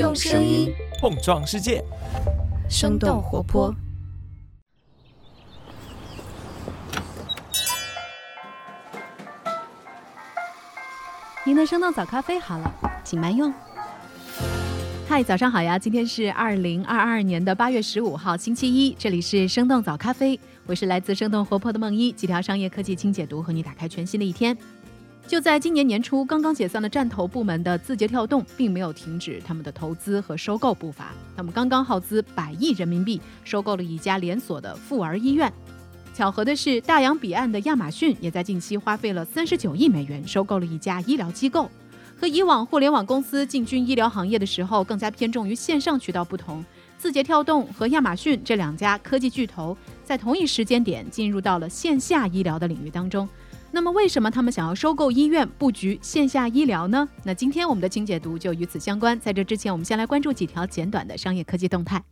用声音碰撞世界，生动活泼。您的生动早咖啡好了，请慢用。嗨，早上好呀！今天是二零二二年的八月十五号，星期一，这里是生动早咖啡，我是来自生动活泼的梦一，几条商业科技轻解读，和你打开全新的一天。就在今年年初，刚刚解散了战投部门的字节跳动，并没有停止他们的投资和收购步伐。他们刚刚耗资百亿人民币收购了一家连锁的妇儿医院。巧合的是，大洋彼岸的亚马逊也在近期花费了三十九亿美元收购了一家医疗机构。和以往互联网公司进军医疗行业的时候更加偏重于线上渠道不同，字节跳动和亚马逊这两家科技巨头在同一时间点进入到了线下医疗的领域当中。那么，为什么他们想要收购医院、布局线下医疗呢？那今天我们的清解读就与此相关。在这之前，我们先来关注几条简短的商业科技动态。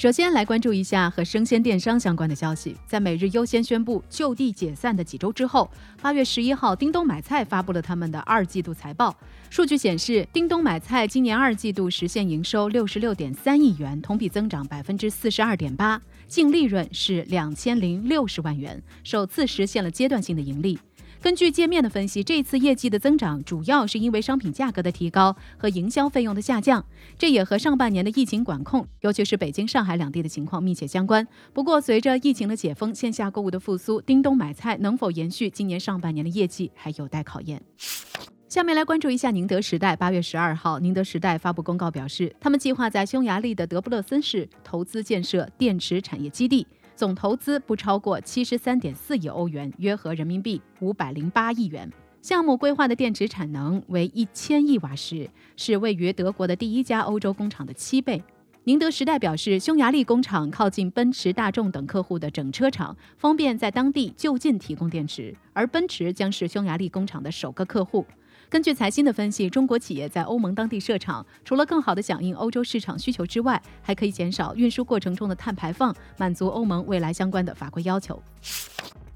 首先来关注一下和生鲜电商相关的消息。在每日优先宣布就地解散的几周之后，八月十一号，叮咚买菜发布了他们的二季度财报。数据显示，叮咚买菜今年二季度实现营收六十六点三亿元，同比增长百分之四十二点八，净利润是两千零六十万元，首次实现了阶段性的盈利。根据界面的分析，这次业绩的增长主要是因为商品价格的提高和营销费用的下降，这也和上半年的疫情管控，尤其是北京、上海两地的情况密切相关。不过，随着疫情的解封，线下购物的复苏，叮咚买菜能否延续今年上半年的业绩还有待考验。下面来关注一下宁德时代。八月十二号，宁德时代发布公告表示，他们计划在匈牙利的德布勒森市投资建设电池产业基地。总投资不超过七十三点四亿欧元，约合人民币五百零八亿元。项目规划的电池产能为一千亿瓦时，是位于德国的第一家欧洲工厂的七倍。宁德时代表示，匈牙利工厂靠近奔驰、大众等客户的整车厂，方便在当地就近提供电池，而奔驰将是匈牙利工厂的首个客户。根据财新的分析，中国企业在欧盟当地设厂，除了更好的响应欧洲市场需求之外，还可以减少运输过程中的碳排放，满足欧盟未来相关的法规要求。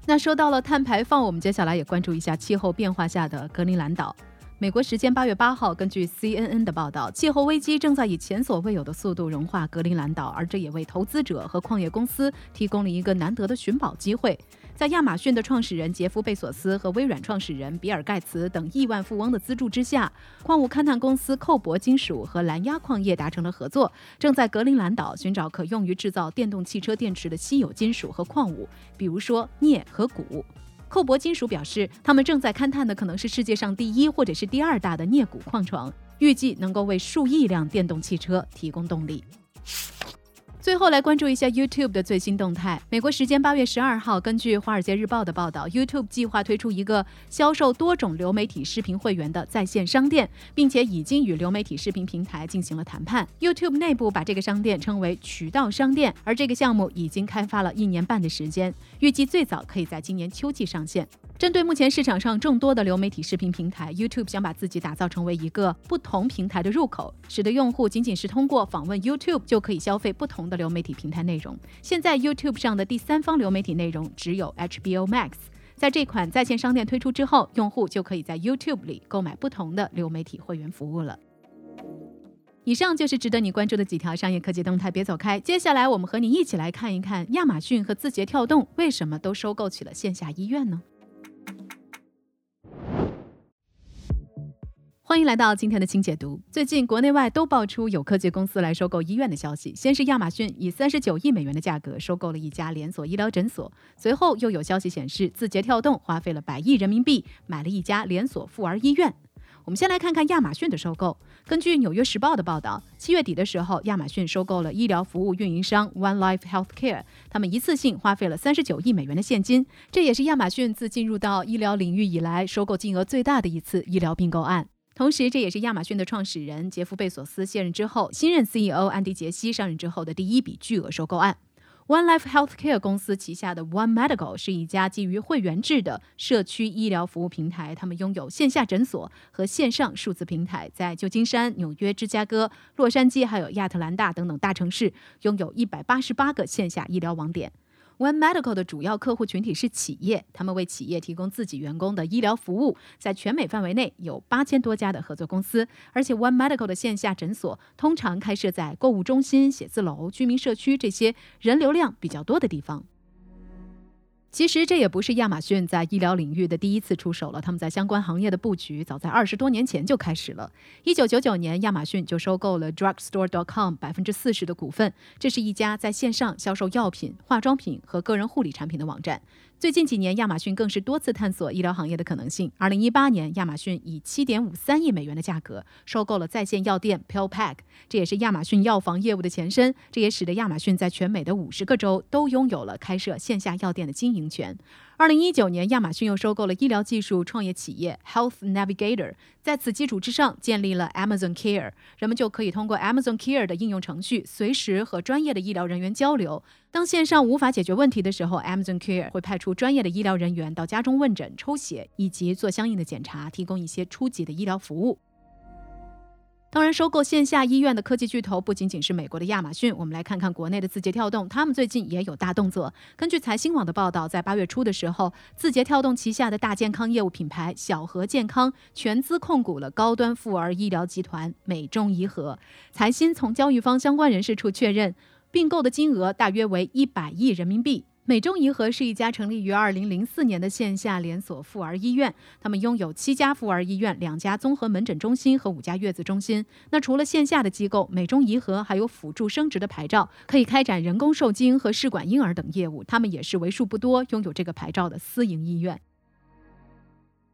那说到了碳排放，我们接下来也关注一下气候变化下的格陵兰岛。美国时间八月八号，根据 CNN 的报道，气候危机正在以前所未有的速度融化格陵兰岛，而这也为投资者和矿业公司提供了一个难得的寻宝机会。在亚马逊的创始人杰夫·贝索斯和微软创始人比尔·盖茨等亿万富翁的资助之下，矿物勘探公司扣铂金属和蓝压矿业达成了合作，正在格陵兰岛寻找可用于制造电动汽车电池的稀有金属和矿物，比如说镍和钴。扣铂金属表示，他们正在勘探的可能是世界上第一或者是第二大的镍钴矿床，预计能够为数亿辆电动汽车提供动力。最后来关注一下 YouTube 的最新动态。美国时间八月十二号，根据《华尔街日报》的报道，YouTube 计划推出一个销售多种流媒体视频会员的在线商店，并且已经与流媒体视频平台进行了谈判。YouTube 内部把这个商店称为渠道商店，而这个项目已经开发了一年半的时间，预计最早可以在今年秋季上线。针对目前市场上众多的流媒体视频平台，YouTube 想把自己打造成为一个不同平台的入口，使得用户仅仅是通过访问 YouTube 就可以消费不同的流媒体平台内容。现在 YouTube 上的第三方流媒体内容只有 HBO Max，在这款在线商店推出之后，用户就可以在 YouTube 里购买不同的流媒体会员服务了。以上就是值得你关注的几条商业科技动态，别走开。接下来我们和你一起来看一看亚马逊和字节跳动为什么都收购起了线下医院呢？欢迎来到今天的清解读。最近国内外都爆出有科技公司来收购医院的消息。先是亚马逊以三十九亿美元的价格收购了一家连锁医疗诊所，随后又有消息显示，字节跳动花费了百亿人民币买了一家连锁妇儿医院。我们先来看看亚马逊的收购。根据《纽约时报》的报道，七月底的时候，亚马逊收购了医疗服务运营商 One Life Healthcare，他们一次性花费了三十九亿美元的现金，这也是亚马逊自进入到医疗领域以来收购金额最大的一次医疗并购案。同时，这也是亚马逊的创始人杰夫·贝索斯卸任之后，新任 CEO 安迪·杰西上任之后的第一笔巨额收购案。One Life Healthcare 公司旗下的 One Medical 是一家基于会员制的社区医疗服务平台，他们拥有线下诊所和线上数字平台，在旧金山、纽约、芝加哥、洛杉矶还有亚特兰大等等大城市拥有一百八十八个线下医疗网点。One Medical 的主要客户群体是企业，他们为企业提供自己员工的医疗服务，在全美范围内有八千多家的合作公司，而且 One Medical 的线下诊所通常开设在购物中心、写字楼、居民社区这些人流量比较多的地方。其实这也不是亚马逊在医疗领域的第一次出手了，他们在相关行业的布局早在二十多年前就开始了。一九九九年，亚马逊就收购了 Drugstore.com 百分之四十的股份，这是一家在线上销售药品、化妆品和个人护理产品的网站。最近几年，亚马逊更是多次探索医疗行业的可能性。二零一八年，亚马逊以七点五三亿美元的价格收购了在线药店 PillPack，这也是亚马逊药房业务的前身。这也使得亚马逊在全美的五十个州都拥有了开设线下药店的经营权。二零一九年，亚马逊又收购了医疗技术创业企业 Health Navigator，在此基础之上建立了 Amazon Care，人们就可以通过 Amazon Care 的应用程序，随时和专业的医疗人员交流。当线上无法解决问题的时候，Amazon Care 会派出专业的医疗人员到家中问诊、抽血以及做相应的检查，提供一些初级的医疗服务。当然，收购线下医院的科技巨头不仅仅是美国的亚马逊。我们来看看国内的字节跳动，他们最近也有大动作。根据财新网的报道，在八月初的时候，字节跳动旗下的大健康业务品牌小和健康全资控股了高端妇儿医疗集团美中宜和。财新从交易方相关人士处确认，并购的金额大约为一百亿人民币。美中怡和是一家成立于二零零四年的线下连锁妇儿医院，他们拥有七家妇儿医院、两家综合门诊中心和五家月子中心。那除了线下的机构，美中怡和还有辅助生殖的牌照，可以开展人工受精和试管婴儿等业务。他们也是为数不多拥有这个牌照的私营医院。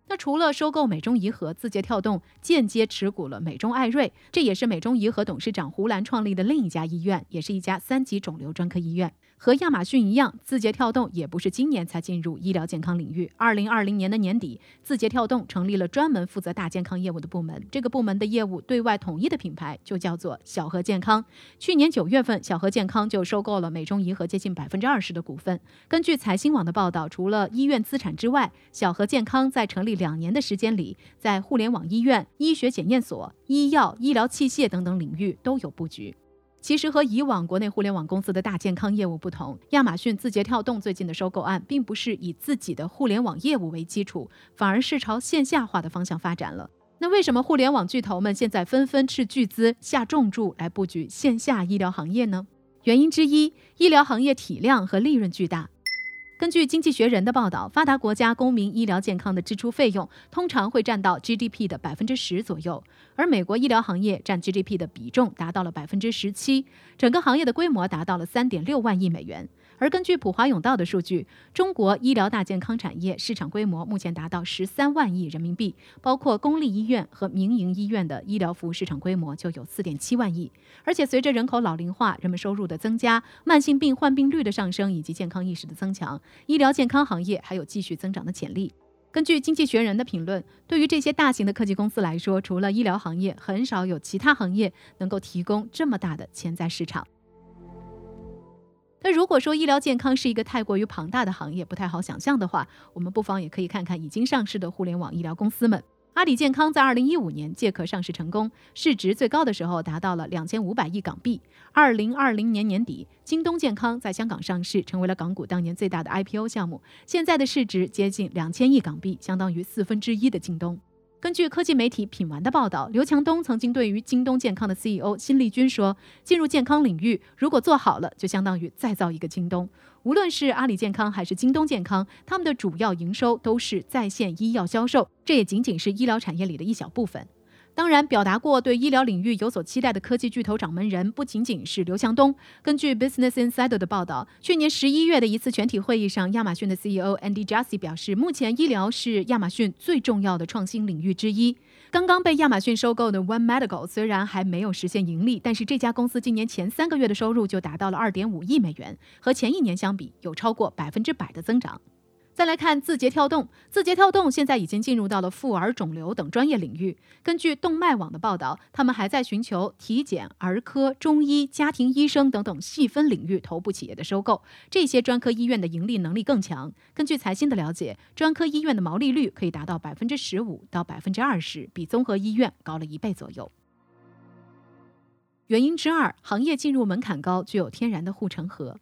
那除了收购美中怡和，字节跳动间接持股了美中爱瑞，这也是美中怡和董事长胡兰创立的另一家医院，也是一家三级肿瘤专科医院。和亚马逊一样，字节跳动也不是今年才进入医疗健康领域。二零二零年的年底，字节跳动成立了专门负责大健康业务的部门。这个部门的业务对外统一的品牌就叫做小和健康。去年九月份，小和健康就收购了美中怡和接近百分之二十的股份。根据财新网的报道，除了医院资产之外，小和健康在成立两年的时间里，在互联网医院、医学检验所、医药、医疗器械等等领域都有布局。其实和以往国内互联网公司的大健康业务不同，亚马逊、字节跳动最近的收购案，并不是以自己的互联网业务为基础，反而是朝线下化的方向发展了。那为什么互联网巨头们现在纷纷斥巨资下重注来布局线下医疗行业呢？原因之一，医疗行业体量和利润巨大。根据《经济学人》的报道，发达国家公民医疗健康的支出费用通常会占到 GDP 的百分之十左右，而美国医疗行业占 GDP 的比重达到了百分之十七，整个行业的规模达到了三点六万亿美元。而根据普华永道的数据，中国医疗大健康产业市场规模目前达到十三万亿人民币，包括公立医院和民营医院的医疗服务市场规模就有四点七万亿。而且随着人口老龄化、人们收入的增加、慢性病患病率的上升以及健康意识的增强，医疗健康行业还有继续增长的潜力。根据《经济学人》的评论，对于这些大型的科技公司来说，除了医疗行业，很少有其他行业能够提供这么大的潜在市场。那如果说医疗健康是一个太过于庞大的行业，不太好想象的话，我们不妨也可以看看已经上市的互联网医疗公司们。阿里健康在二零一五年借壳上市成功，市值最高的时候达到了两千五百亿港币。二零二零年年底，京东健康在香港上市，成为了港股当年最大的 IPO 项目，现在的市值接近两千亿港币，相当于四分之一的京东。根据科技媒体品玩的报道，刘强东曾经对于京东健康的 CEO 辛立军说：“进入健康领域，如果做好了，就相当于再造一个京东。无论是阿里健康还是京东健康，他们的主要营收都是在线医药销售，这也仅仅是医疗产业里的一小部分。”当然，表达过对医疗领域有所期待的科技巨头掌门人不仅仅是刘强东。根据 Business Insider 的报道，去年十一月的一次全体会议上，亚马逊的 CEO Andy Jassy 表示，目前医疗是亚马逊最重要的创新领域之一。刚刚被亚马逊收购的 One Medical 虽然还没有实现盈利，但是这家公司今年前三个月的收入就达到了二点五亿美元，和前一年相比有超过百分之百的增长。再来看字节跳动，字节跳动现在已经进入到了妇儿肿瘤等专业领域。根据动脉网的报道，他们还在寻求体检、儿科、中医、家庭医生等等细分领域头部企业的收购。这些专科医院的盈利能力更强。根据财新的了解，专科医院的毛利率可以达到百分之十五到百分之二十，比综合医院高了一倍左右。原因之二，行业进入门槛高，具有天然的护城河。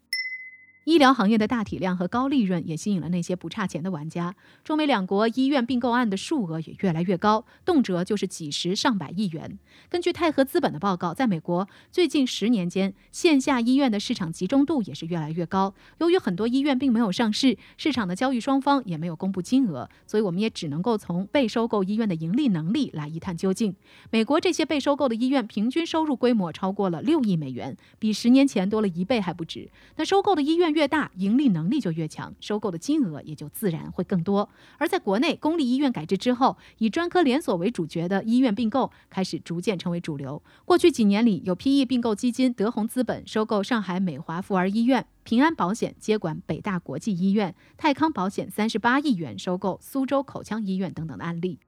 医疗行业的大体量和高利润也吸引了那些不差钱的玩家。中美两国医院并购案的数额也越来越高，动辄就是几十上百亿元。根据泰和资本的报告，在美国最近十年间，线下医院的市场集中度也是越来越高。由于很多医院并没有上市，市场的交易双方也没有公布金额，所以我们也只能够从被收购医院的盈利能力来一探究竟。美国这些被收购的医院平均收入规模超过了六亿美元，比十年前多了一倍还不止。那收购的医院越大，盈利能力就越强，收购的金额也就自然会更多。而在国内，公立医院改制之后，以专科连锁为主角的医院并购开始逐渐成为主流。过去几年里，有 PE 并购基金德宏资本收购上海美华妇儿医院，平安保险接管北大国际医院，泰康保险三十八亿元收购苏州口腔医院等等的案例。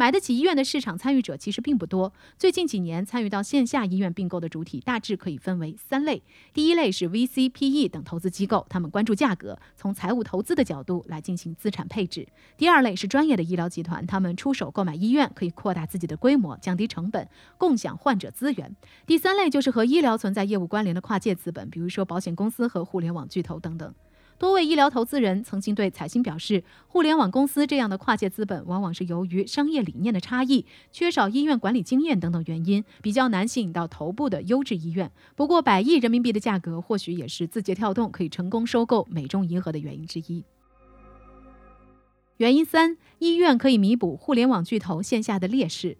买得起医院的市场参与者其实并不多。最近几年参与到线下医院并购的主体大致可以分为三类：第一类是 VC、PE 等投资机构，他们关注价格，从财务投资的角度来进行资产配置；第二类是专业的医疗集团，他们出手购买医院，可以扩大自己的规模，降低成本，共享患者资源；第三类就是和医疗存在业务关联的跨界资本，比如说保险公司和互联网巨头等等。多位医疗投资人曾经对财新表示，互联网公司这样的跨界资本，往往是由于商业理念的差异、缺少医院管理经验等等原因，比较难吸引到头部的优质医院。不过，百亿人民币的价格，或许也是字节跳动可以成功收购美中银河的原因之一。原因三：医院可以弥补互联网巨头线下的劣势。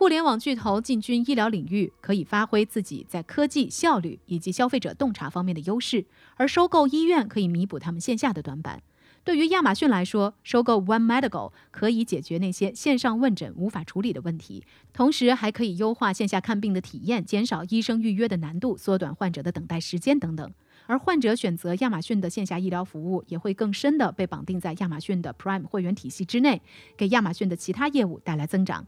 互联网巨头进军医疗领域，可以发挥自己在科技效率以及消费者洞察方面的优势，而收购医院可以弥补他们线下的短板。对于亚马逊来说，收购 One Medical 可以解决那些线上问诊无法处理的问题，同时还可以优化线下看病的体验，减少医生预约的难度，缩短患者的等待时间等等。而患者选择亚马逊的线下医疗服务，也会更深的被绑定在亚马逊的 Prime 会员体系之内，给亚马逊的其他业务带来增长。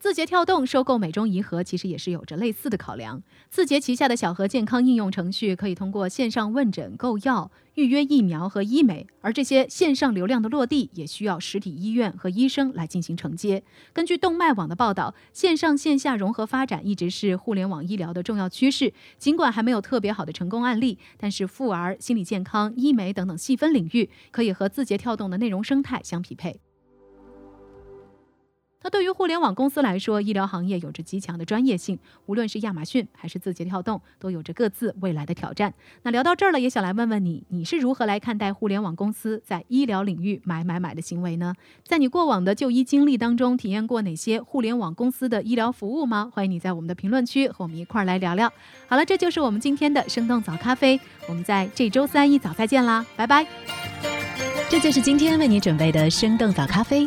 字节跳动收购美中宜和，其实也是有着类似的考量。字节旗下的小盒健康应用程序可以通过线上问诊、购药、预约疫苗和医美，而这些线上流量的落地也需要实体医院和医生来进行承接。根据动脉网的报道，线上线下融合发展一直是互联网医疗的重要趋势。尽管还没有特别好的成功案例，但是妇儿、心理健康、医美等等细分领域可以和字节跳动的内容生态相匹配。那对于互联网公司来说，医疗行业有着极强的专业性，无论是亚马逊还是字节跳动，都有着各自未来的挑战。那聊到这儿了，也想来问问你，你是如何来看待互联网公司在医疗领域买买买的行为呢？在你过往的就医经历当中，体验过哪些互联网公司的医疗服务吗？欢迎你在我们的评论区和我们一块儿来聊聊。好了，这就是我们今天的生动早咖啡，我们在这周三一早再见啦，拜拜。这就是今天为你准备的生动早咖啡，